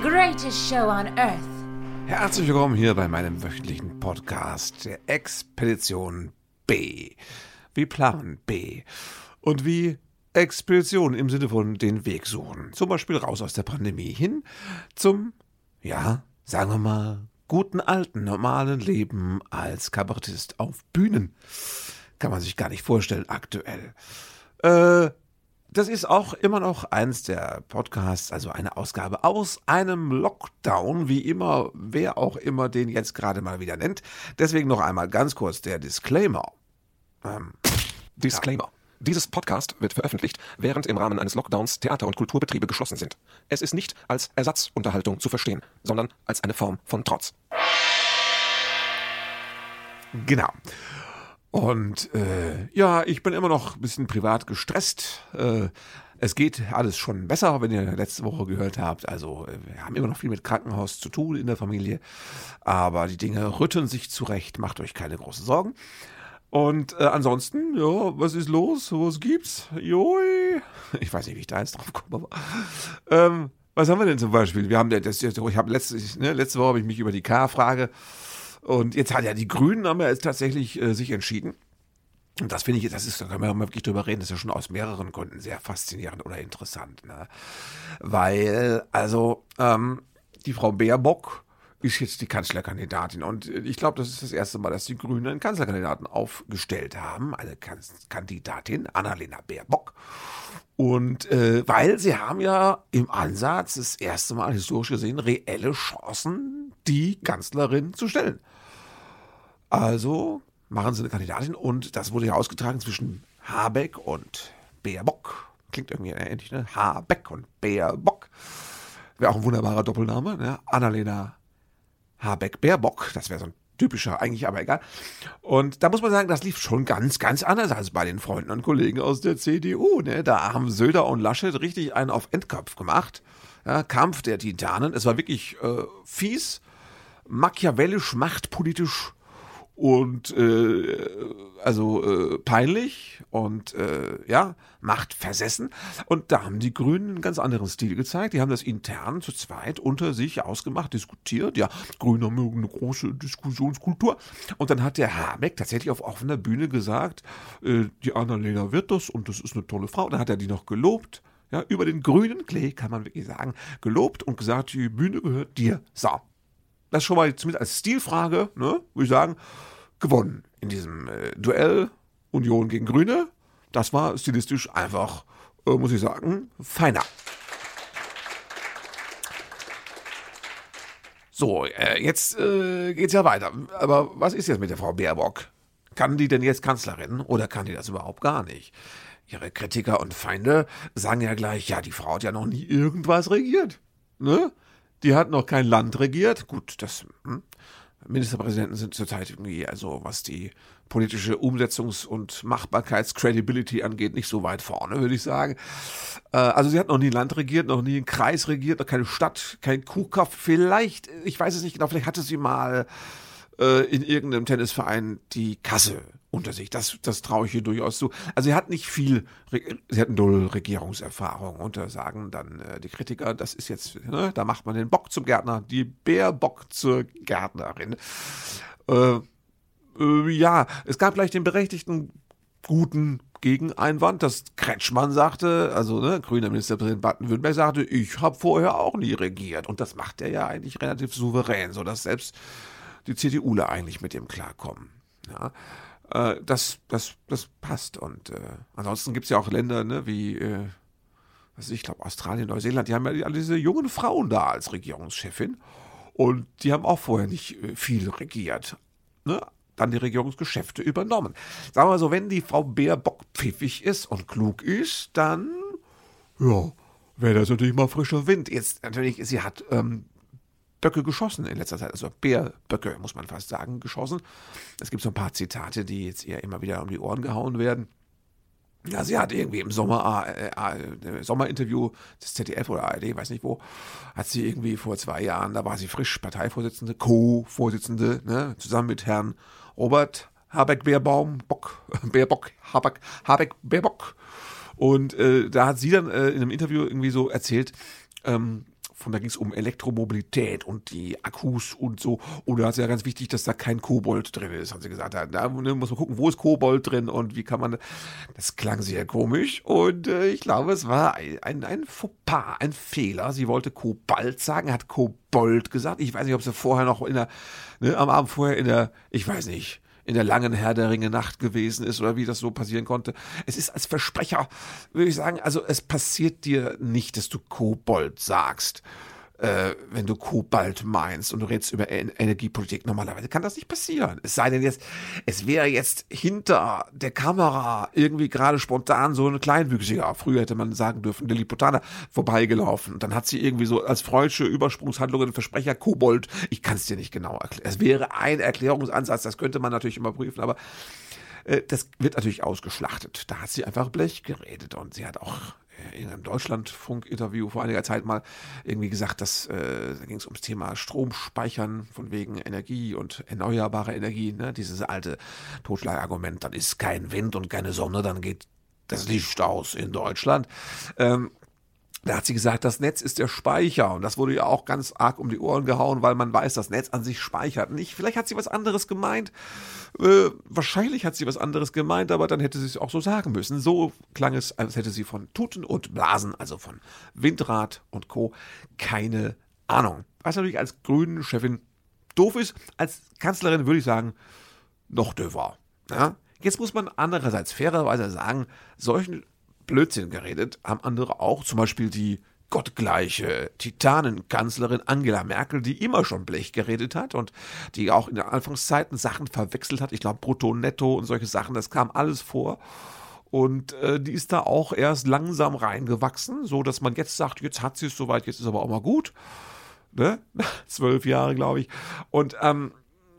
the greatest show on earth. Herzlich willkommen hier bei meinem wöchentlichen Podcast der Expedition B. Wie Plan B. Und wie Expedition im Sinne von den Weg suchen. Zum Beispiel raus aus der Pandemie hin zum, ja, sagen wir mal, guten alten, normalen Leben als Kabarettist auf Bühnen. Kann man sich gar nicht vorstellen aktuell. Äh, das ist auch immer noch eins der Podcasts, also eine Ausgabe aus einem Lockdown, wie immer, wer auch immer den jetzt gerade mal wieder nennt. Deswegen noch einmal ganz kurz der Disclaimer. Ähm, Disclaimer. Ja. Dieses Podcast wird veröffentlicht, während im Rahmen eines Lockdowns Theater- und Kulturbetriebe geschlossen sind. Es ist nicht als Ersatzunterhaltung zu verstehen, sondern als eine Form von Trotz. Genau. Und äh, ja, ich bin immer noch ein bisschen privat gestresst. Äh, es geht alles schon besser, wenn ihr letzte Woche gehört habt. Also äh, wir haben immer noch viel mit Krankenhaus zu tun in der Familie. Aber die Dinge rütteln sich zurecht. Macht euch keine großen Sorgen. Und äh, ansonsten, ja, was ist los? Was gibt's? Joi. Ich weiß nicht, wie ich da jetzt drauf komme, aber ähm, was haben wir denn zum Beispiel? Wir haben das, ich habe letzte, ne, letzte Woche habe ich mich über die K-Frage und jetzt hat ja die Grünen haben ja jetzt tatsächlich äh, sich entschieden. Und das finde ich, das ist, da können wir wirklich drüber reden, das ist ja schon aus mehreren Gründen sehr faszinierend oder interessant. Ne? Weil, also, ähm, die Frau Baerbock ist jetzt die Kanzlerkandidatin. Und ich glaube, das ist das erste Mal, dass die Grünen einen Kanzlerkandidaten aufgestellt haben. Eine Kandidatin, Annalena Baerbock. Und äh, weil sie haben ja im Ansatz das erste Mal historisch gesehen reelle Chancen, die Kanzlerin zu stellen. Also machen sie eine Kandidatin und das wurde ja ausgetragen zwischen Habeck und Baerbock. Klingt irgendwie ähnlich, ne? Habeck und Baerbock. Wäre auch ein wunderbarer Doppelname, ne? Annalena Habeck-Baerbock. Das wäre so ein typischer, eigentlich aber egal. Und da muss man sagen, das lief schon ganz, ganz anders als bei den Freunden und Kollegen aus der CDU. Ne? Da haben Söder und Laschet richtig einen auf Endkopf gemacht. Ja, Kampf der Titanen. Es war wirklich äh, fies, machiavellisch, machtpolitisch und äh, also äh, peinlich und äh, ja, Macht versessen. Und da haben die Grünen einen ganz anderen Stil gezeigt. Die haben das intern zu zweit unter sich ausgemacht, diskutiert. Ja, Grüne mögen eine große Diskussionskultur. Und dann hat der Habeck tatsächlich auf offener Bühne gesagt, äh, die Annalena wird das und das ist eine tolle Frau. Dann hat er die noch gelobt. Ja, über den grünen Klee kann man wirklich sagen, gelobt und gesagt, die Bühne gehört dir. So. Das schon mal zumindest als Stilfrage, ne, würde ich sagen, gewonnen in diesem äh, Duell Union gegen Grüne. Das war stilistisch einfach, äh, muss ich sagen, feiner. So, äh, jetzt äh, geht's ja weiter. Aber was ist jetzt mit der Frau Baerbock? Kann die denn jetzt Kanzlerin oder kann die das überhaupt gar nicht? Ihre Kritiker und Feinde sagen ja gleich, ja, die Frau hat ja noch nie irgendwas regiert. Ne? Die hat noch kein Land regiert. Gut, das hm, Ministerpräsidenten sind zurzeit irgendwie, also was die politische Umsetzungs- und Machbarkeits-Credibility angeht, nicht so weit vorne, würde ich sagen. Äh, also sie hat noch nie ein Land regiert, noch nie einen Kreis regiert, noch keine Stadt, kein Kuhkopf. Vielleicht, ich weiß es nicht genau, vielleicht hatte sie mal äh, in irgendeinem Tennisverein die Kasse unter sich. Das, das traue ich ihr durchaus zu. Also sie hat nicht viel, sie hat null Regierungserfahrung und da sagen dann äh, die Kritiker, das ist jetzt, ne, da macht man den Bock zum Gärtner, die Bärbock zur Gärtnerin. Äh, äh, ja, es gab gleich den berechtigten guten Gegeneinwand, dass Kretschmann sagte, also ne, grüner Ministerpräsident Baden-Württemberg sagte, ich habe vorher auch nie regiert. Und das macht er ja eigentlich relativ souverän, sodass selbst die CDUler eigentlich mit dem klarkommen. Ja. Äh, das, das, das passt. Und äh, ansonsten gibt es ja auch Länder, ne, wie, äh, was ich glaube, Australien, Neuseeland, die haben ja alle diese jungen Frauen da als Regierungschefin. Und die haben auch vorher nicht äh, viel regiert. Ne? Dann die Regierungsgeschäfte übernommen. Sagen wir mal so, wenn die Frau Baerbock pfiffig ist und klug ist, dann, ja, wäre das natürlich mal frischer Wind. Jetzt natürlich, sie hat ähm, Böcke geschossen in letzter Zeit, also Bärböcke, muss man fast sagen, geschossen. Es gibt so ein paar Zitate, die jetzt ihr immer wieder um die Ohren gehauen werden. Ja, sie hat irgendwie im Sommer, äh, äh, Sommerinterview des ZDF oder ARD, weiß nicht wo, hat sie irgendwie vor zwei Jahren, da war sie frisch Parteivorsitzende, Co-Vorsitzende, ne, zusammen mit Herrn Robert Habeck Baerbaum, Bock, Baerbock, Habeck, Habeck Baerbock Und äh, da hat sie dann äh, in einem Interview irgendwie so erzählt, ähm, von da ging es um Elektromobilität und die Akkus und so. Und da ist ja ganz wichtig, dass da kein Kobold drin ist, hat sie gesagt. Da ne, muss man gucken, wo ist Kobold drin und wie kann man. Das klang sehr komisch und äh, ich glaube, es war ein, ein, ein Fauxpas, ein Fehler. Sie wollte Kobalt sagen, hat Kobold gesagt. Ich weiß nicht, ob sie vorher noch in der, ne, am Abend vorher in der, ich weiß nicht in der langen Herr der Ringe Nacht gewesen ist oder wie das so passieren konnte. Es ist als Versprecher, würde ich sagen, also es passiert dir nicht, dass du Kobold sagst äh, wenn du Kobalt meinst und du redest über en Energiepolitik. Normalerweise kann das nicht passieren. Es sei denn jetzt, es wäre jetzt hinter der Kamera irgendwie gerade spontan so ein Kleinwüchsiger, früher hätte man sagen dürfen, Lilliputaner, vorbeigelaufen. Und dann hat sie irgendwie so als freudsche Übersprungshandlung einen Versprecher Kobold. Ich kann es dir nicht genau erklären. Es wäre ein Erklärungsansatz, das könnte man natürlich überprüfen, aber äh, das wird natürlich ausgeschlachtet. Da hat sie einfach Blech geredet und sie hat auch in einem Deutschlandfunk-Interview vor einiger Zeit mal irgendwie gesagt, dass äh, da ging es ums Thema Stromspeichern von wegen Energie und erneuerbare Energie, ne? dieses alte Totschlagargument, dann ist kein Wind und keine Sonne, dann geht das Licht aus in Deutschland. Ähm, da hat sie gesagt, das Netz ist der Speicher. Und das wurde ja auch ganz arg um die Ohren gehauen, weil man weiß, das Netz an sich speichert nicht. Vielleicht hat sie was anderes gemeint. Äh, wahrscheinlich hat sie was anderes gemeint, aber dann hätte sie es auch so sagen müssen. So klang es, als hätte sie von Tuten und Blasen, also von Windrad und Co. keine Ahnung. Was natürlich als grünen Chefin doof ist. Als Kanzlerin würde ich sagen, noch döver. Ja? Jetzt muss man andererseits fairerweise sagen, solchen Blödsinn geredet, haben andere auch, zum Beispiel die gottgleiche Titanenkanzlerin Angela Merkel, die immer schon Blech geredet hat und die auch in den Anfangszeiten Sachen verwechselt hat. Ich glaube, Brutto, Netto und solche Sachen, das kam alles vor. Und äh, die ist da auch erst langsam reingewachsen, so dass man jetzt sagt, jetzt hat sie es soweit, jetzt ist aber auch mal gut. Ne? Zwölf Jahre, glaube ich. Und ähm,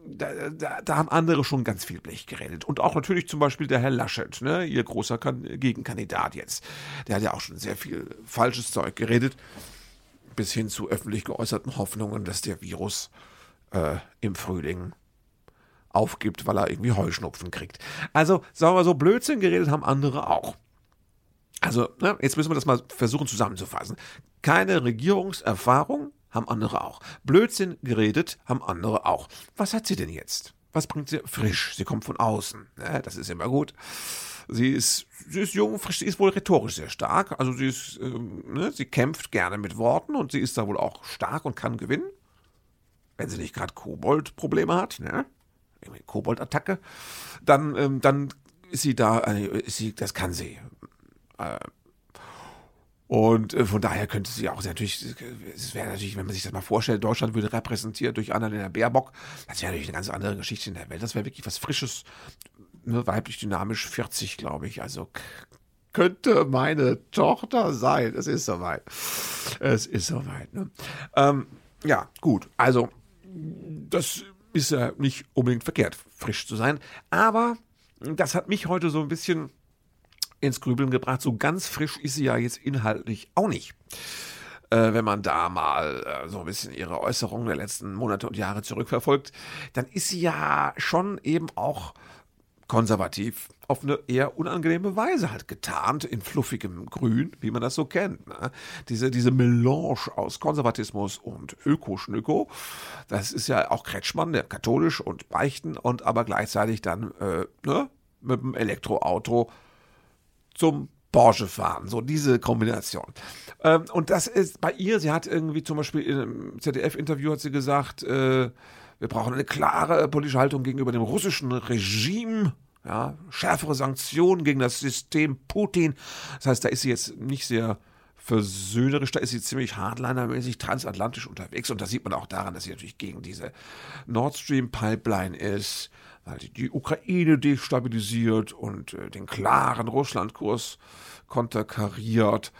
da, da, da, haben andere schon ganz viel Blech geredet. Und auch natürlich zum Beispiel der Herr Laschet, ne, ihr großer kan Gegenkandidat jetzt. Der hat ja auch schon sehr viel falsches Zeug geredet, bis hin zu öffentlich geäußerten Hoffnungen, dass der Virus äh, im Frühling aufgibt, weil er irgendwie Heuschnupfen kriegt. Also, sagen wir so, Blödsinn geredet haben andere auch. Also, ne, jetzt müssen wir das mal versuchen zusammenzufassen. Keine Regierungserfahrung, haben andere auch. Blödsinn geredet, haben andere auch. Was hat sie denn jetzt? Was bringt sie frisch? Sie kommt von außen. Ja, das ist immer gut. Sie ist, sie ist jung, frisch, sie ist wohl rhetorisch sehr stark. Also sie ist, ähm, ne, sie kämpft gerne mit Worten und sie ist da wohl auch stark und kann gewinnen. Wenn sie nicht gerade Kobold-Probleme hat, ne? Kobold-Attacke, dann, ähm, dann ist sie da, äh, ist sie, das kann sie. Äh, und äh, von daher könnte sie auch natürlich, es wäre natürlich, wenn man sich das mal vorstellt, Deutschland würde repräsentiert durch Annalena Baerbock, das wäre natürlich eine ganz andere Geschichte in der Welt. Das wäre wirklich was Frisches, ne, weiblich dynamisch 40, glaube ich. Also könnte meine Tochter sein. Es ist soweit. Es ist soweit. Ne? Ähm, ja, gut. Also, das ist ja nicht unbedingt verkehrt, frisch zu sein. Aber das hat mich heute so ein bisschen ins Grübeln gebracht. So ganz frisch ist sie ja jetzt inhaltlich auch nicht. Äh, wenn man da mal äh, so ein bisschen ihre Äußerungen der letzten Monate und Jahre zurückverfolgt, dann ist sie ja schon eben auch konservativ auf eine eher unangenehme Weise halt getarnt in fluffigem Grün, wie man das so kennt. Ne? Diese, diese Melange aus Konservatismus und Öko-Schnöko, das ist ja auch Kretschmann, der katholisch und beichten und aber gleichzeitig dann äh, ne, mit dem Elektroauto zum Porsche fahren. So diese Kombination. Ähm, und das ist bei ihr, sie hat irgendwie zum Beispiel im ZDF-Interview hat sie gesagt, äh, wir brauchen eine klare politische Haltung gegenüber dem russischen Regime. Ja, schärfere Sanktionen gegen das System Putin. Das heißt, da ist sie jetzt nicht sehr versöhnerisch, da ist sie ziemlich hardlinermäßig transatlantisch unterwegs und das sieht man auch daran, dass sie natürlich gegen diese Nord Stream Pipeline ist weil die, Ukraine destabilisiert und äh, den klaren Russlandkurs konterkariert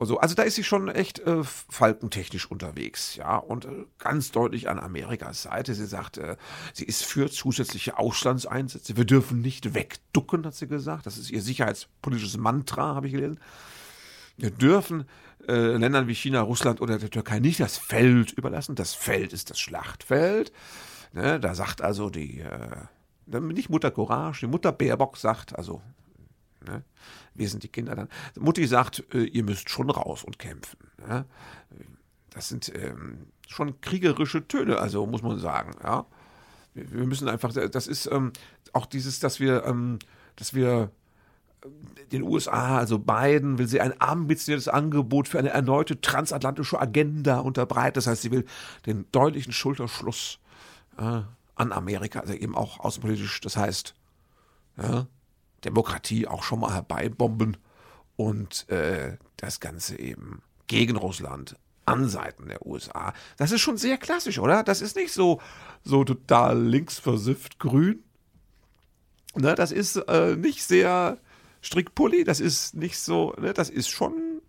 und so. Also da ist sie schon echt äh, falkentechnisch unterwegs, ja, und äh, ganz deutlich an Amerikas Seite. Sie sagt, äh, sie ist für zusätzliche Auslandseinsätze. Wir dürfen nicht wegducken, hat sie gesagt. Das ist ihr sicherheitspolitisches Mantra, habe ich gelesen. Wir dürfen äh, Ländern wie China, Russland oder der Türkei nicht das Feld überlassen. Das Feld ist das Schlachtfeld. Ne, da sagt also die äh, nicht Mutter Courage, die Mutter Baerbock sagt, also Ne? Wir sind die Kinder dann. Mutti sagt, äh, ihr müsst schon raus und kämpfen. Ja? Das sind ähm, schon kriegerische Töne, also muss man sagen. Ja? Wir müssen einfach, das ist ähm, auch dieses, dass wir, ähm, dass wir den USA, also Biden, will sie ein ambitioniertes Angebot für eine erneute transatlantische Agenda unterbreiten. Das heißt, sie will den deutlichen Schulterschluss äh, an Amerika, also eben auch außenpolitisch, das heißt, ja, Demokratie auch schon mal herbeibomben und äh, das Ganze eben gegen Russland an Seiten der USA. Das ist schon sehr klassisch, oder? Das ist nicht so, so total linksversifft grün. Ne, das ist äh, nicht sehr Strickpulli, das ist nicht so, ne, das ist schon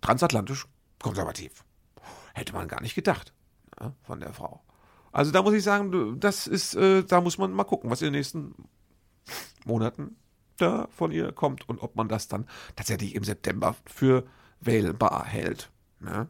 transatlantisch konservativ. Hätte man gar nicht gedacht ne, von der Frau. Also da muss ich sagen, das ist, äh, da muss man mal gucken, was in den nächsten Monaten da von ihr kommt und ob man das dann tatsächlich im September für wählbar hält. Ne?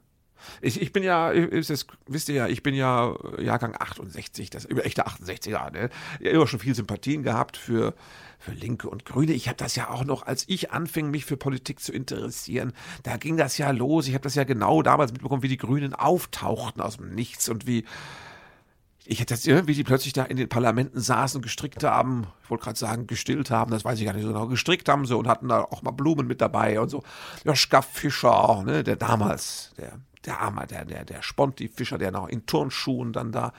Ich, ich bin ja, das wisst ihr ja, ich bin ja Jahrgang 68, das über echte 68er, ne? Immer schon viel Sympathien gehabt für, für Linke und Grüne. Ich habe das ja auch noch, als ich anfing, mich für Politik zu interessieren, da ging das ja los. Ich habe das ja genau damals mitbekommen, wie die Grünen auftauchten aus dem Nichts und wie ich hätte jetzt irgendwie, die plötzlich da in den Parlamenten saßen, gestrickt haben, ich wollte gerade sagen, gestillt haben, das weiß ich gar nicht so genau, gestrickt haben sie und hatten da auch mal Blumen mit dabei und so. Joschka Fischer, ne, der damals, der der Armer, der, der, der Sponti Fischer, der noch in Turnschuhen dann da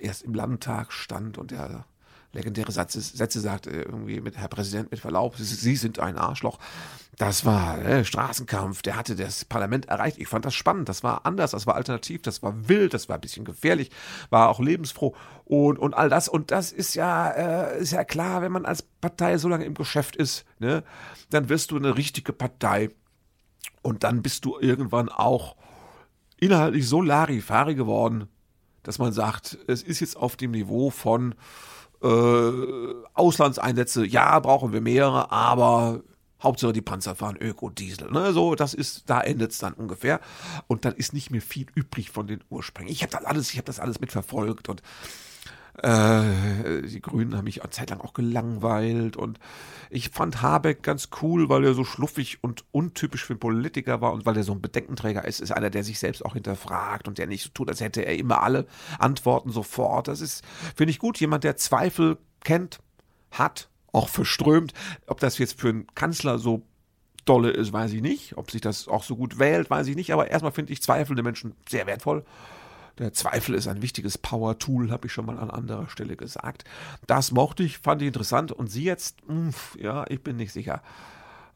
erst im Landtag stand und der legendäre Sätze, Sätze sagte, irgendwie mit Herr Präsident, mit Verlaub, Sie sind ein Arschloch. Das war äh, Straßenkampf, der hatte das Parlament erreicht. Ich fand das spannend, das war anders, das war alternativ, das war wild, das war ein bisschen gefährlich, war auch lebensfroh und, und all das. Und das ist ja, äh, ist ja klar, wenn man als Partei so lange im Geschäft ist, ne, dann wirst du eine richtige Partei. Und dann bist du irgendwann auch inhaltlich so Larifari geworden, dass man sagt, es ist jetzt auf dem Niveau von äh, Auslandseinsätze, ja, brauchen wir mehrere, aber Hauptsache die Panzer fahren Ökodiesel. Ne? So, das ist, da endet es dann ungefähr. Und dann ist nicht mehr viel übrig von den Ursprüngen. Ich habe das alles, ich habe das alles mitverfolgt und äh, die Grünen haben mich eine Zeit lang auch gelangweilt und ich fand Habeck ganz cool, weil er so schluffig und untypisch für einen Politiker war und weil er so ein Bedenkenträger ist, ist einer, der sich selbst auch hinterfragt und der nicht so tut, als hätte er immer alle Antworten sofort. Das ist, finde ich gut, jemand, der Zweifel kennt, hat, auch verströmt. Ob das jetzt für einen Kanzler so dolle ist, weiß ich nicht. Ob sich das auch so gut wählt, weiß ich nicht. Aber erstmal finde ich zweifelnde Menschen sehr wertvoll. Der Zweifel ist ein wichtiges Power-Tool, habe ich schon mal an anderer Stelle gesagt. Das mochte ich, fand ich interessant. Und Sie jetzt, mh, ja, ich bin nicht sicher,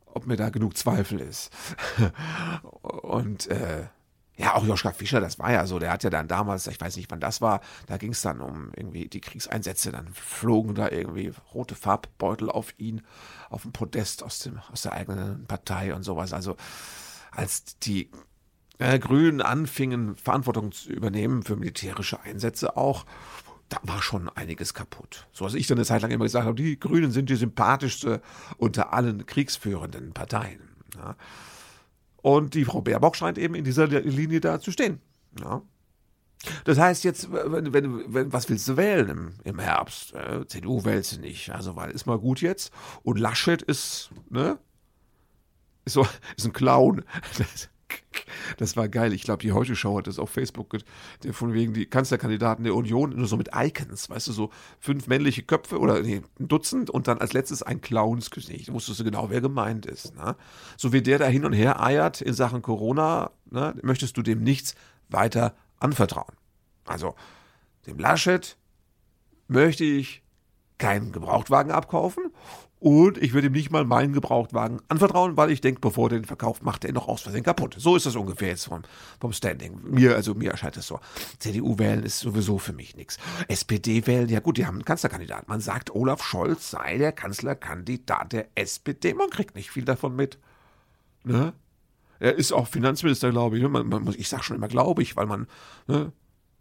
ob mir da genug Zweifel ist. und äh, ja, auch Joschka Fischer, das war ja so, der hat ja dann damals, ich weiß nicht wann das war, da ging es dann um irgendwie die Kriegseinsätze, dann flogen da irgendwie rote Farbbeutel auf ihn, auf dem Podest aus, dem, aus der eigenen Partei und sowas. Also als die äh, Grünen anfingen, Verantwortung zu übernehmen für militärische Einsätze auch, da war schon einiges kaputt. So als ich dann eine Zeit lang immer gesagt habe, die Grünen sind die sympathischste unter allen kriegsführenden Parteien. Ja. Und die Frau Baerbock scheint eben in dieser Linie da zu stehen. Ja. Das heißt jetzt, wenn, wenn, wenn, was willst du wählen im, im Herbst? Äh, CDU wählst du nicht, also weil ist mal gut jetzt. Und Laschet ist, ne? Ist, so, ist ein Clown. Das war geil. Ich glaube, die Heute Show hat das auf Facebook, der von wegen die Kanzlerkandidaten der Union, nur so mit Icons, weißt du, so fünf männliche Köpfe oder nee, ein Dutzend und dann als letztes ein Clownsgesicht. Da wusstest du genau, wer gemeint ist. Ne? So wie der da hin und her eiert in Sachen Corona, ne, möchtest du dem nichts weiter anvertrauen. Also, dem Laschet möchte ich keinen Gebrauchtwagen abkaufen und ich würde ihm nicht mal meinen Gebrauchtwagen anvertrauen, weil ich denke, bevor er den verkauft, macht er ihn noch aus Versehen kaputt. So ist das ungefähr jetzt vom, vom Standing. Mir, also mir erscheint es so. CDU wählen ist sowieso für mich nichts. SPD wählen, ja gut, die haben einen Kanzlerkandidaten. Man sagt, Olaf Scholz sei der Kanzlerkandidat der SPD. Man kriegt nicht viel davon mit. Ne? Er ist auch Finanzminister, glaube ich. Man, man, ich sage schon immer, glaube ich, weil man, ne?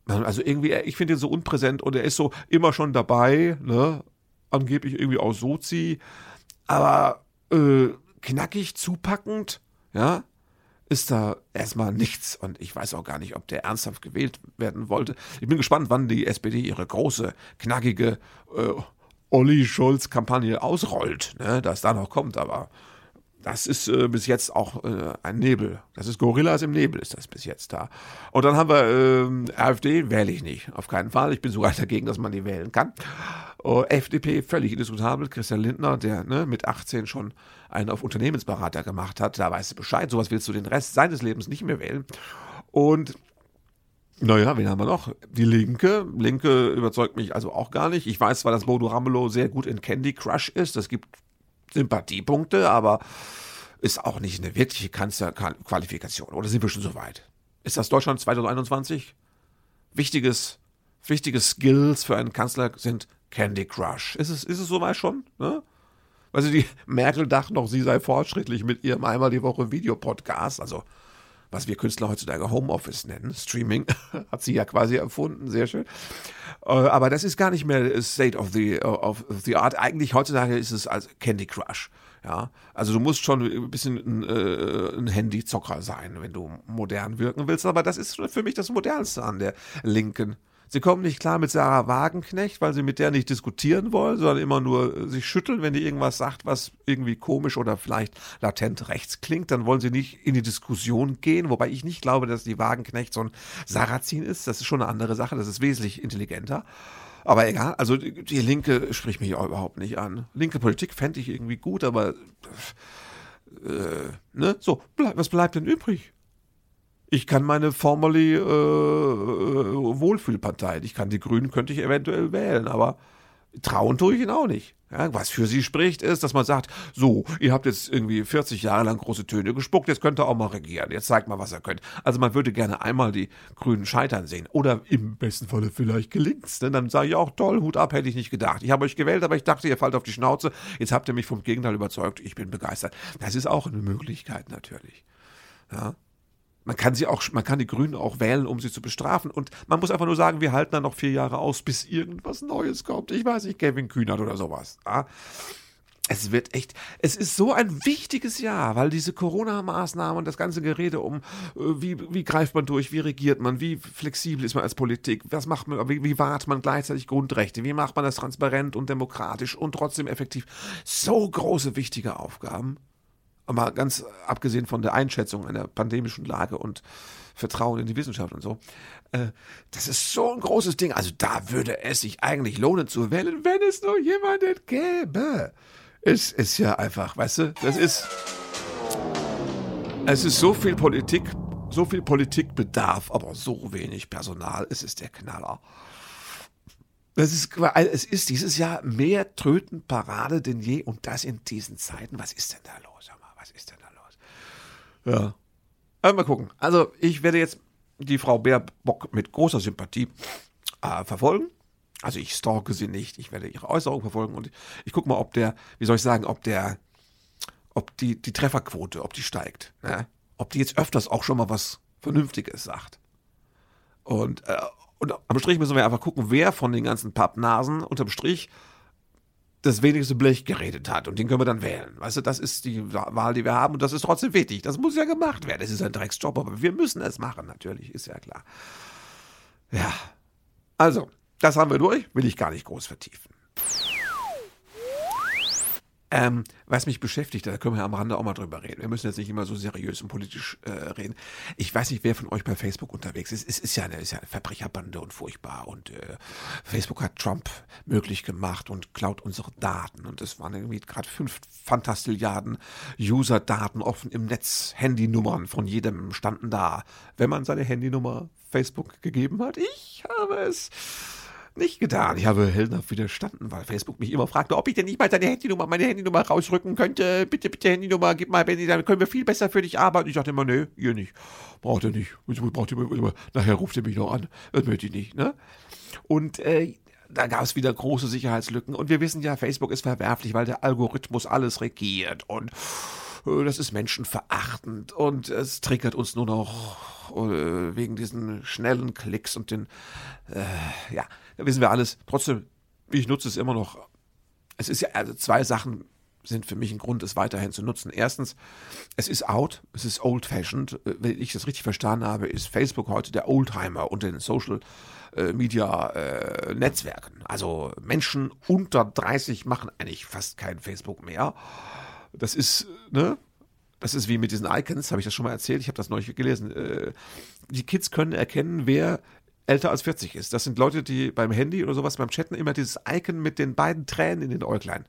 also irgendwie, ich finde ihn so unpräsent und er ist so immer schon dabei, ne? Angeblich irgendwie aus Sozi, aber äh, knackig, zupackend, ja, ist da erstmal nichts. Und ich weiß auch gar nicht, ob der ernsthaft gewählt werden wollte. Ich bin gespannt, wann die SPD ihre große, knackige, äh, Olli Schulz Kampagne ausrollt, ne, dass da noch kommt, aber das ist äh, bis jetzt auch äh, ein Nebel. Das ist Gorillas im Nebel, ist das bis jetzt da. Und dann haben wir äh, AfD, wähle ich nicht, auf keinen Fall. Ich bin sogar dagegen, dass man die wählen kann. Uh, FDP, völlig indiskutabel. Christian Lindner, der ne, mit 18 schon einen auf Unternehmensberater gemacht hat, da weißt du Bescheid. Sowas willst du den Rest seines Lebens nicht mehr wählen. Und naja, wen haben wir noch? Die Linke. Linke überzeugt mich also auch gar nicht. Ich weiß zwar, dass Bodo Ramelow sehr gut in Candy Crush ist. Das gibt Sympathiepunkte, aber ist auch nicht eine wirkliche Kanzlerqualifikation. Oder sind wir schon so weit? Ist das Deutschland 2021? Wichtiges, wichtige Skills für einen Kanzler sind Candy Crush. Ist es, ist es soweit schon? Ne? Also die Merkel dachte noch, sie sei fortschrittlich mit ihrem einmal die Woche Videopodcast, also was wir Künstler heutzutage Homeoffice nennen, Streaming, hat sie ja quasi erfunden, sehr schön. Äh, aber das ist gar nicht mehr State of the, of the Art. Eigentlich heutzutage ist es als Candy Crush. Ja, also du musst schon ein bisschen ein, äh, ein Handyzocker sein, wenn du modern wirken willst. Aber das ist für mich das Modernste an der Linken. Sie kommen nicht klar mit Sarah Wagenknecht, weil sie mit der nicht diskutieren wollen, sondern immer nur sich schütteln, wenn die irgendwas sagt, was irgendwie komisch oder vielleicht latent rechts klingt. Dann wollen sie nicht in die Diskussion gehen, wobei ich nicht glaube, dass die Wagenknecht so ein Sarazin ist. Das ist schon eine andere Sache. Das ist wesentlich intelligenter. Aber egal, also die Linke spricht mich auch überhaupt nicht an. Linke Politik fände ich irgendwie gut, aber äh, ne? So, was bleibt denn übrig? Ich kann meine formerly äh, äh, Wohlfühlpartei, ich kann die Grünen, könnte ich eventuell wählen, aber trauen tue ich ihn auch nicht. Ja, was für sie spricht, ist, dass man sagt, so, ihr habt jetzt irgendwie 40 Jahre lang große Töne gespuckt, jetzt könnt ihr auch mal regieren, jetzt zeigt mal, was ihr könnt. Also man würde gerne einmal die Grünen scheitern sehen. Oder im besten Falle vielleicht gelingt's. Ne? Dann sage ich auch, toll, Hut ab, hätte ich nicht gedacht. Ich habe euch gewählt, aber ich dachte, ihr fallt auf die Schnauze. Jetzt habt ihr mich vom Gegenteil überzeugt, ich bin begeistert. Das ist auch eine Möglichkeit natürlich. Ja, man kann sie auch, man kann die Grünen auch wählen, um sie zu bestrafen. Und man muss einfach nur sagen, wir halten dann noch vier Jahre aus, bis irgendwas Neues kommt. Ich weiß nicht, Kevin Kühnert oder sowas. Ja? Es wird echt, es ist so ein wichtiges Jahr, weil diese Corona-Maßnahmen und das ganze Gerede um, äh, wie, wie greift man durch, wie regiert man, wie flexibel ist man als Politik, was macht man, wie, wie wahrt man gleichzeitig Grundrechte, wie macht man das transparent und demokratisch und trotzdem effektiv. So große, wichtige Aufgaben aber ganz abgesehen von der Einschätzung einer pandemischen Lage und Vertrauen in die Wissenschaft und so, äh, das ist so ein großes Ding. Also da würde es sich eigentlich lohnen zu wählen, wenn es nur jemanden gäbe. Es ist ja einfach, weißt du, das ist, es ist so viel Politik, so viel Politikbedarf, aber so wenig Personal. Es ist der Knaller. Es ist, es ist dieses Jahr mehr Trötenparade denn je und das in diesen Zeiten. Was ist denn da los? Was ist denn da los? Ja. Aber mal gucken. Also, ich werde jetzt die Frau Baerbock mit großer Sympathie äh, verfolgen. Also, ich stalke sie nicht. Ich werde ihre Äußerungen verfolgen und ich gucke mal, ob der, wie soll ich sagen, ob der, ob die, die Trefferquote, ob die steigt. Ne? Ob die jetzt öfters auch schon mal was Vernünftiges sagt. Und, äh, und am Strich müssen wir einfach gucken, wer von den ganzen Pappnasen unterm Strich das wenigste Blech geredet hat und den können wir dann wählen. Weißt du, das ist die Wahl, die wir haben und das ist trotzdem wichtig. Das muss ja gemacht werden. Das ist ein Drecksjob, aber wir müssen es machen, natürlich, ist ja klar. Ja. Also, das haben wir durch, will ich gar nicht groß vertiefen. Ähm, was mich beschäftigt, da können wir am Rande auch mal drüber reden. Wir müssen jetzt nicht immer so seriös und politisch äh, reden. Ich weiß nicht, wer von euch bei Facebook unterwegs ist. Es ist ja eine, ist ja eine Verbrecherbande und furchtbar. Und äh, Facebook hat Trump möglich gemacht und klaut unsere Daten. Und es waren irgendwie gerade fünf Fantastilliarden User-Daten offen im Netz. Handynummern von jedem standen da. Wenn man seine Handynummer Facebook gegeben hat, ich habe es nicht getan. Ich habe heldenhaft widerstanden, weil Facebook mich immer fragte, ob ich denn nicht mal deine Handynummer, meine Handynummer rausrücken könnte. Bitte, bitte Handynummer, gib mal, Benny, dann können wir viel besser für dich arbeiten. Ich dachte immer, nee, ihr nicht. Braucht ihr nicht. Braucht ihr, nachher ruft ihr mich noch an. Das möchte ich nicht, ne? Und äh, da gab es wieder große Sicherheitslücken. Und wir wissen ja, Facebook ist verwerflich, weil der Algorithmus alles regiert. Und das ist menschenverachtend. Und es triggert uns nur noch äh, wegen diesen schnellen Klicks und den, äh, ja, wissen wir alles. Trotzdem, ich nutze es immer noch. Es ist ja also zwei Sachen sind für mich ein Grund, es weiterhin zu nutzen. Erstens, es ist out, es ist old-fashioned. Äh, wenn ich das richtig verstanden habe, ist Facebook heute der Oldtimer unter den Social äh, Media äh, Netzwerken. Also Menschen unter 30 machen eigentlich fast kein Facebook mehr. Das ist, ne? Das ist wie mit diesen Icons, habe ich das schon mal erzählt, ich habe das neulich gelesen. Äh, die Kids können erkennen, wer älter als 40 ist. Das sind Leute, die beim Handy oder sowas, beim Chatten immer dieses Icon mit den beiden Tränen in den Äuglein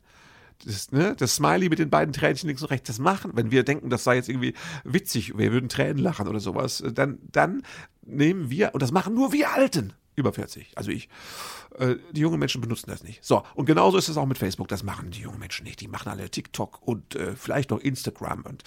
das, ne, das Smiley mit den beiden Tränchen links und rechts, das machen, wenn wir denken, das sei jetzt irgendwie witzig, wir würden Tränen lachen oder sowas, dann, dann nehmen wir, und das machen nur wir Alten, über 40, also ich, äh, die jungen Menschen benutzen das nicht. So, und genauso ist es auch mit Facebook. Das machen die jungen Menschen nicht. Die machen alle TikTok und äh, vielleicht noch Instagram und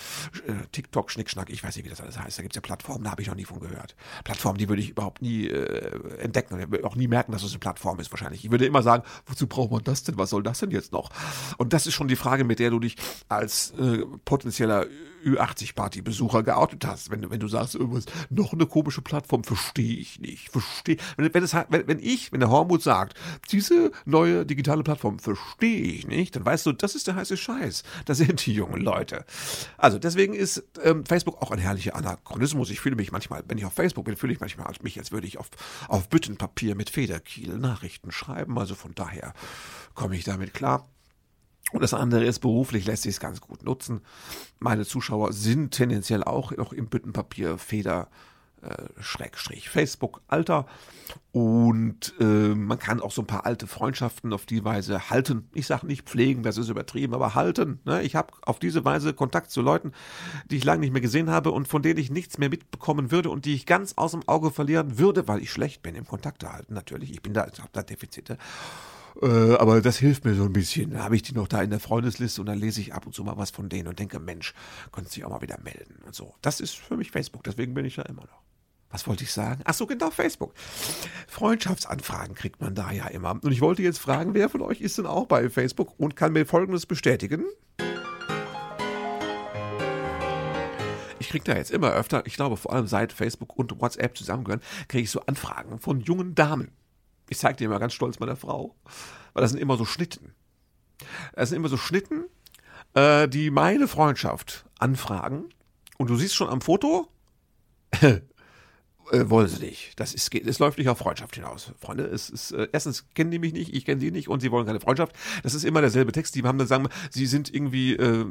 äh, TikTok, Schnickschnack, ich weiß nicht, wie das alles heißt. Da gibt es ja Plattformen, da habe ich noch nie von gehört. Plattformen, die würde ich überhaupt nie äh, entdecken. Würde auch nie merken, dass es das eine Plattform ist wahrscheinlich. Ich würde immer sagen, wozu braucht man das denn? Was soll das denn jetzt noch? Und das ist schon die Frage, mit der du dich als äh, potenzieller Ü80-Party-Besucher geoutet hast. Wenn, wenn du sagst, irgendwas, noch eine komische Plattform, verstehe ich nicht. Verstehe. Wenn, wenn, es, wenn, wenn ich, wenn der Hormut sagt, sagt, diese neue digitale Plattform verstehe ich nicht, dann weißt du, das ist der heiße Scheiß. Das sind die jungen Leute. Also deswegen ist ähm, Facebook auch ein herrlicher Anachronismus. Ich fühle mich manchmal, wenn ich auf Facebook bin, fühle ich manchmal als mich, als würde ich auf, auf Büttenpapier mit Federkiel Nachrichten schreiben. Also von daher komme ich damit klar. Und das andere ist, beruflich lässt sich es ganz gut nutzen. Meine Zuschauer sind tendenziell auch noch im Büttenpapier Feder äh, Schrägstrich Facebook Alter. Und äh, man kann auch so ein paar alte Freundschaften auf die Weise halten. Ich sage nicht pflegen, das ist übertrieben, aber halten. Ne? Ich habe auf diese Weise Kontakt zu Leuten, die ich lange nicht mehr gesehen habe und von denen ich nichts mehr mitbekommen würde und die ich ganz aus dem Auge verlieren würde, weil ich schlecht bin im Kontakt halten. Natürlich, ich bin da, ich habe da Defizite. Äh, aber das hilft mir so ein bisschen. Dann habe ich die noch da in der Freundesliste und dann lese ich ab und zu mal was von denen und denke, Mensch, können Sie auch mal wieder melden und so. Das ist für mich Facebook, deswegen bin ich da immer noch. Was wollte ich sagen? Ach so, genau, Facebook. Freundschaftsanfragen kriegt man da ja immer. Und ich wollte jetzt fragen, wer von euch ist denn auch bei Facebook und kann mir Folgendes bestätigen? Ich kriege da jetzt immer öfter, ich glaube vor allem seit Facebook und WhatsApp zusammengehören, kriege ich so Anfragen von jungen Damen. Ich zeige dir immer ganz stolz meiner Frau, weil das sind immer so Schnitten. Das sind immer so Schnitten, äh, die meine Freundschaft anfragen. Und du siehst schon am Foto, äh, wollen sie nicht. Das ist, es läuft nicht auf Freundschaft hinaus, Freunde. Es ist, äh, erstens kennen die mich nicht, ich kenne sie nicht und sie wollen keine Freundschaft. Das ist immer derselbe Text. Die haben dann sagen, sie sind irgendwie, äh,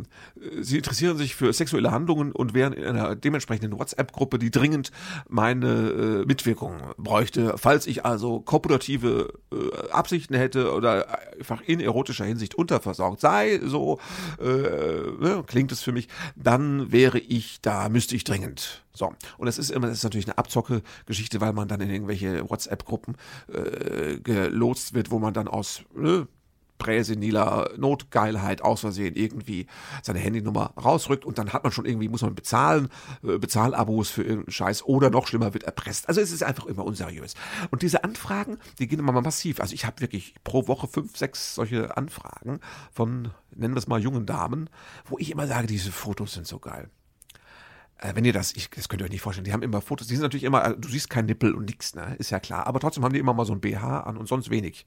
sie interessieren sich für sexuelle Handlungen und wären in einer dementsprechenden WhatsApp-Gruppe, die dringend meine äh, Mitwirkung bräuchte, falls ich also kopulative äh, Absichten hätte oder einfach in erotischer Hinsicht unterversorgt sei, so äh, ne, klingt es für mich, dann wäre ich da, müsste ich dringend so, und das ist immer, das ist natürlich eine Abzocke-Geschichte, weil man dann in irgendwelche WhatsApp-Gruppen äh, gelotst wird, wo man dann aus ne, präseniler Notgeilheit aus Versehen irgendwie seine Handynummer rausrückt und dann hat man schon irgendwie, muss man bezahlen, äh, Bezahlabos für irgendeinen Scheiß oder noch schlimmer wird erpresst. Also es ist einfach immer unseriös. Und diese Anfragen, die gehen immer massiv. Also ich habe wirklich pro Woche fünf, sechs solche Anfragen von, nennen wir es mal, jungen Damen, wo ich immer sage, diese Fotos sind so geil äh, wenn ihr das, ich, das könnt ihr euch nicht vorstellen, die haben immer Fotos, die sind natürlich immer, also du siehst kein Nippel und nix, ne, ist ja klar, aber trotzdem haben die immer mal so ein BH an und sonst wenig.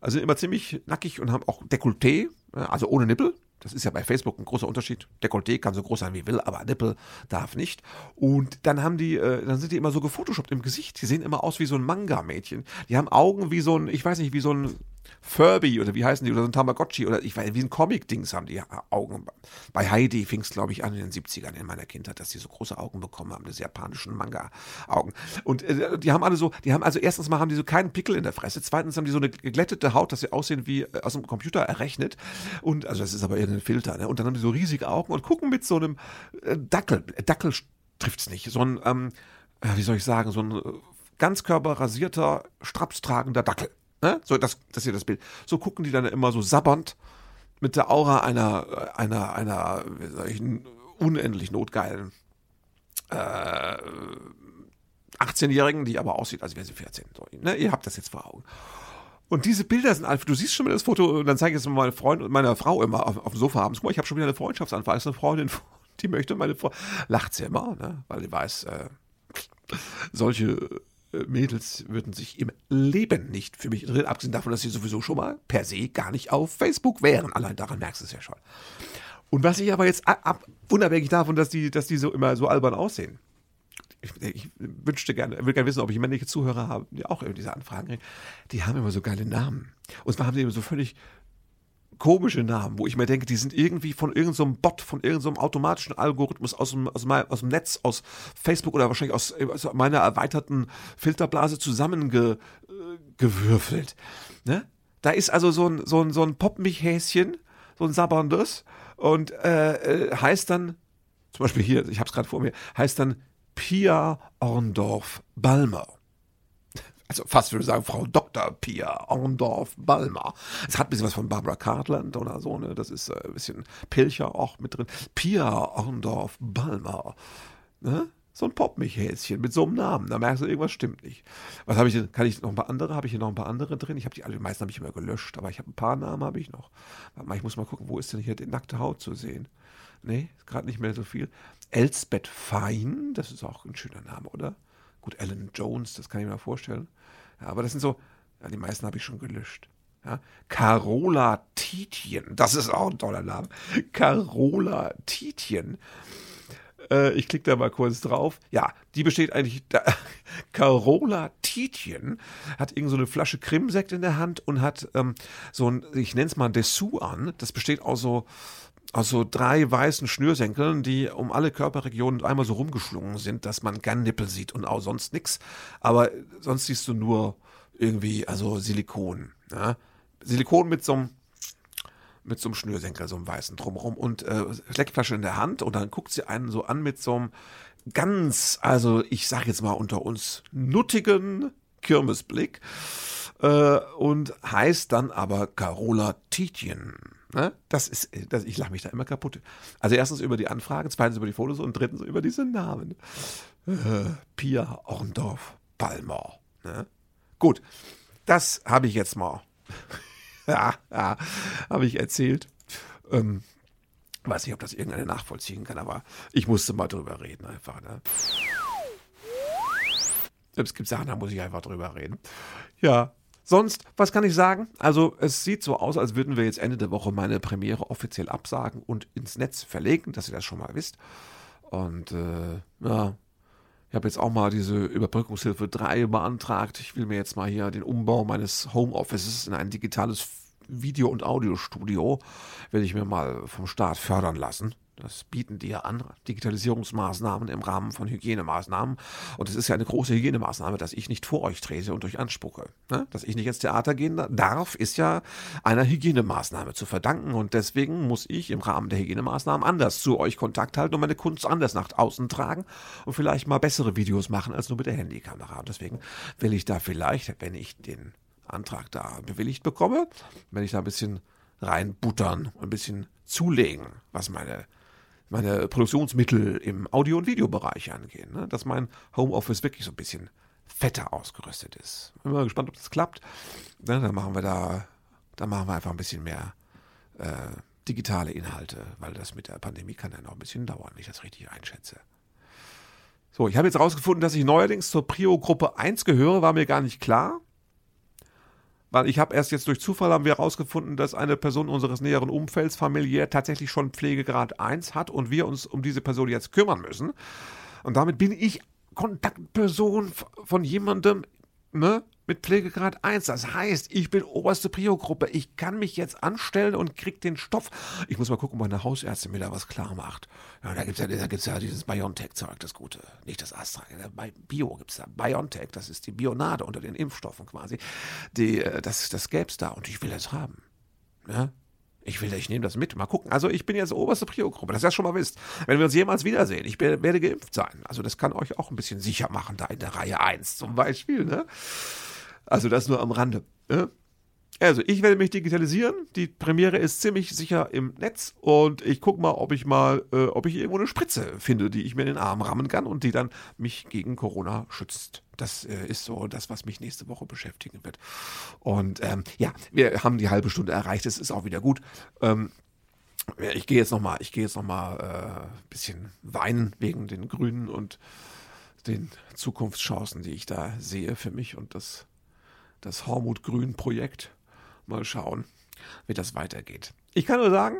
Also immer ziemlich nackig und haben auch Dekolleté, also ohne Nippel. Das ist ja bei Facebook ein großer Unterschied. Dekolleté kann so groß sein wie will, aber Nippel darf nicht. Und dann haben die, äh, dann sind die immer so gefotoshoppt im Gesicht. Die sehen immer aus wie so ein Manga-Mädchen. Die haben Augen wie so ein, ich weiß nicht, wie so ein Furby oder wie heißen die, oder so ein Tamagotchi oder ich weiß, wie ein Comic-Dings haben die Augen. Bei Heidi fing es, glaube ich, an in den 70ern in meiner Kindheit, dass die so große Augen bekommen haben, diese japanischen Manga-Augen. Und äh, die haben alle so, die haben also erstens mal haben die so keinen Pickel in der Fresse, zweitens haben die so eine geglättete Haut, dass sie aussehen wie äh, aus dem Computer errechnet. Und, also das ist aber irgendein Filter, ne? Und dann haben die so riesige Augen und gucken mit so einem äh, Dackel, Dackel trifft's nicht, so ein, ähm, äh, wie soll ich sagen, so ein äh, ganzkörperrasierter, strapstragender Dackel. Ne? So, das, das ist hier das Bild. So gucken die dann immer so sabbernd mit der Aura einer, einer, einer, wie sag ich, unendlich notgeilen äh, 18-Jährigen, die aber aussieht, als wäre sie 14. So, ne? Ihr habt das jetzt vor Augen. Und diese Bilder sind einfach, du siehst schon mal das Foto, und dann zeige ich es meiner Freund und meiner Frau immer auf, auf dem Sofa abends. Guck mal, ich habe schon wieder eine Freundschaftsanfrage. Ist eine Freundin, die möchte meine Frau. Lacht sie immer, ne? weil sie weiß, äh, solche Mädels würden sich im Leben nicht für mich interessieren, abgesehen davon, dass sie sowieso schon mal per se gar nicht auf Facebook wären. Allein daran merkst du es ja schon. Und was ich aber jetzt ab, unabhängig davon, dass die, dass die so immer so albern aussehen. Ich, ich wünschte gerne, will gerne wissen, ob ich männliche Zuhörer habe, die auch über diese Anfragen kriegen. Die haben immer so geile Namen. Und zwar haben sie immer so völlig komische Namen, wo ich mir denke, die sind irgendwie von irgendeinem so Bot, von irgendeinem so automatischen Algorithmus aus dem, aus, dem, aus dem Netz, aus Facebook oder wahrscheinlich aus, aus meiner erweiterten Filterblase zusammengewürfelt. Ne? Da ist also so ein, so ein, so ein Popmichhäschen, so ein sabberndes und äh, äh, heißt dann, zum Beispiel hier, ich habe es gerade vor mir, heißt dann Pia Orndorf Balmer also fast würde ich sagen, Frau Dr. Pia Orndorf Balmer. Es hat ein bisschen was von Barbara Cartland oder so, ne? Das ist äh, ein bisschen Pilcher auch mit drin. Pia Orndorf Balmer. Ne? So ein Popmichhäschen mit so einem Namen. Da merkst du, irgendwas stimmt nicht. Was habe ich denn? Kann ich noch ein paar andere? Habe ich hier noch ein paar andere drin? Ich habe die alle, die meisten habe ich immer gelöscht, aber ich habe ein paar Namen habe ich noch. Warte mal, ich muss mal gucken, wo ist denn hier die nackte Haut zu sehen? Nee, gerade nicht mehr so viel. Elsbeth Fein, das ist auch ein schöner Name, oder? Gut, Alan Jones, das kann ich mir vorstellen. Ja, aber das sind so, ja, die meisten habe ich schon gelöscht. Ja, Carola Tietjen, das ist auch ein toller Name. Carola Tietjen. Äh, ich klicke da mal kurz drauf. Ja, die besteht eigentlich. Da, Carola Tietjen hat irgend so Flasche Krimsekt in der Hand und hat ähm, so ein, ich nenne es mal Dessous an. Das besteht aus so also drei weißen Schnürsenkeln, die um alle Körperregionen einmal so rumgeschlungen sind, dass man gern Nippel sieht und auch sonst nichts. Aber sonst siehst du nur irgendwie, also Silikon. Ja? Silikon mit so einem mit so einem Schnürsenkel, so einem weißen drumherum und äh, Leckflasche in der Hand und dann guckt sie einen so an mit so einem ganz, also ich sage jetzt mal unter uns, nuttigen Kirmesblick äh, und heißt dann aber Carola Tietjen. Ne? Das ist, das, ich lache mich da immer kaputt. Also erstens über die Anfragen, zweitens über die Fotos und drittens über diese Namen. Äh, Pia Orndorf Balmer. Ne? Gut, das habe ich jetzt mal. ja, ja habe ich erzählt. Ähm, weiß nicht, ob das irgendeine nachvollziehen kann, aber ich musste mal drüber reden einfach. Ne? Es gibt Sachen, da muss ich einfach drüber reden. Ja, Sonst, was kann ich sagen? Also, es sieht so aus, als würden wir jetzt Ende der Woche meine Premiere offiziell absagen und ins Netz verlegen, dass ihr das schon mal wisst. Und äh, ja, ich habe jetzt auch mal diese Überbrückungshilfe 3 beantragt. Ich will mir jetzt mal hier den Umbau meines Homeoffices in ein digitales Video- und Audiostudio, will ich mir mal vom Staat fördern lassen. Das bieten die ja an, Digitalisierungsmaßnahmen im Rahmen von Hygienemaßnahmen. Und es ist ja eine große Hygienemaßnahme, dass ich nicht vor euch trete und euch anspucke. Ne? Dass ich nicht ins Theater gehen darf, ist ja einer Hygienemaßnahme zu verdanken. Und deswegen muss ich im Rahmen der Hygienemaßnahmen anders zu euch Kontakt halten und meine Kunst anders nach außen tragen und vielleicht mal bessere Videos machen als nur mit der Handykamera. Und deswegen will ich da vielleicht, wenn ich den Antrag da bewilligt bekomme, wenn ich da ein bisschen reinbuttern und ein bisschen zulegen, was meine meine Produktionsmittel im Audio- und Videobereich angehen. Ne? Dass mein Homeoffice wirklich so ein bisschen fetter ausgerüstet ist. Bin mal gespannt, ob das klappt. Ne? Dann machen wir da, dann machen wir einfach ein bisschen mehr äh, digitale Inhalte, weil das mit der Pandemie kann ja noch ein bisschen dauern, wenn ich das richtig einschätze. So, ich habe jetzt herausgefunden, dass ich neuerdings zur Prio-Gruppe 1 gehöre, war mir gar nicht klar weil ich habe erst jetzt durch Zufall haben wir herausgefunden, dass eine Person unseres näheren Umfelds familiär tatsächlich schon Pflegegrad 1 hat und wir uns um diese Person jetzt kümmern müssen. Und damit bin ich Kontaktperson von jemandem, ne, mit Pflegegrad 1. Das heißt, ich bin oberste Prio-Gruppe. Ich kann mich jetzt anstellen und krieg den Stoff. Ich muss mal gucken, ob meine Hausärztin mir da was klar macht. Ja, da gibt's ja, ja dieses BioNTech-Zeug, das Gute. Nicht das Astra. Bei Bio gibt's da BioNTech, das ist die Bionade unter den Impfstoffen quasi. Die, äh, das, das gäb's da und ich will es haben. Ja? Ich will, ich nehme das mit. Mal gucken. Also ich bin jetzt oberste Prio-Gruppe, dass ihr das schon mal wisst. Wenn wir uns jemals wiedersehen, ich werde geimpft sein. Also das kann euch auch ein bisschen sicher machen, da in der Reihe 1 zum Beispiel. Ne? Also das nur am Rande. Ne? Also, ich werde mich digitalisieren. Die Premiere ist ziemlich sicher im Netz und ich gucke mal, ob ich mal, äh, ob ich irgendwo eine Spritze finde, die ich mir in den Arm rammen kann und die dann mich gegen Corona schützt. Das äh, ist so das, was mich nächste Woche beschäftigen wird. Und ähm, ja, wir haben die halbe Stunde erreicht. Es ist auch wieder gut. Ähm, ich gehe jetzt noch mal, ich gehe jetzt noch mal äh, bisschen weinen wegen den Grünen und den Zukunftschancen, die ich da sehe für mich und das, das Hormut-Grün-Projekt. Mal schauen, wie das weitergeht. Ich kann nur sagen,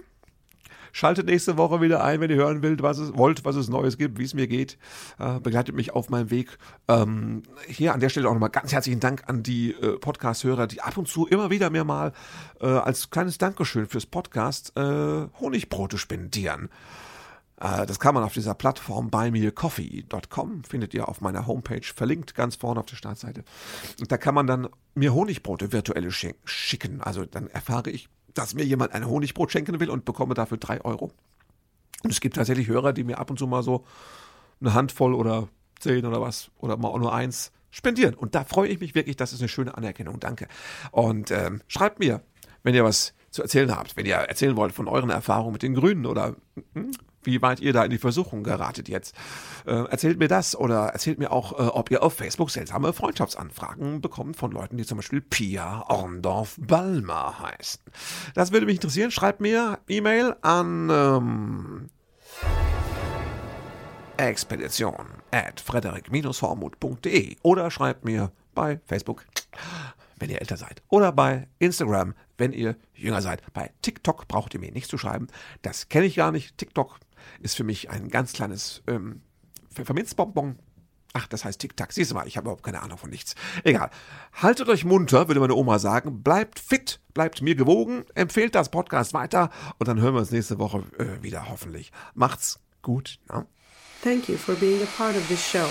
Schaltet nächste Woche wieder ein, wenn ihr hören wollt, was es, wollt, was es Neues gibt, wie es mir geht. Äh, begleitet mich auf meinem Weg. Ähm, hier an der Stelle auch nochmal ganz herzlichen Dank an die äh, Podcast-Hörer, die ab und zu immer wieder mir mal äh, als kleines Dankeschön fürs Podcast äh, Honigbrote spendieren. Äh, das kann man auf dieser Plattform buymeacoffee.com, findet ihr auf meiner Homepage verlinkt, ganz vorne auf der Startseite. Und da kann man dann mir Honigbrote virtuelle schicken. Also dann erfahre ich dass mir jemand ein Honigbrot schenken will und bekomme dafür drei Euro. Und es gibt tatsächlich Hörer, die mir ab und zu mal so eine Handvoll oder zehn oder was oder mal nur eins spendieren. Und da freue ich mich wirklich, das ist eine schöne Anerkennung. Danke. Und ähm, schreibt mir, wenn ihr was zu erzählen habt, wenn ihr erzählen wollt von euren Erfahrungen mit den Grünen oder hm, wie weit ihr da in die Versuchung geratet jetzt. Äh, erzählt mir das oder erzählt mir auch, äh, ob ihr auf Facebook seltsame Freundschaftsanfragen bekommt von Leuten, die zum Beispiel Pia Orndorf Balmer heißen. Das würde mich interessieren. Schreibt mir E-Mail an ähm, expedition at frederik-hormut.de oder schreibt mir bei Facebook wenn ihr älter seid. Oder bei Instagram, wenn ihr jünger seid. Bei TikTok braucht ihr mir nichts zu schreiben. Das kenne ich gar nicht. TikTok ist für mich ein ganz kleines ähm, Pfefferminzbonbon. Ach, das heißt Tic-Tac. Siehst du mal, ich habe überhaupt keine Ahnung von nichts. Egal. Haltet euch munter, würde meine Oma sagen. Bleibt fit, bleibt mir gewogen, empfehlt das Podcast weiter und dann hören wir uns nächste Woche äh, wieder hoffentlich. Macht's gut. Ne? Thank you for being a part of this show.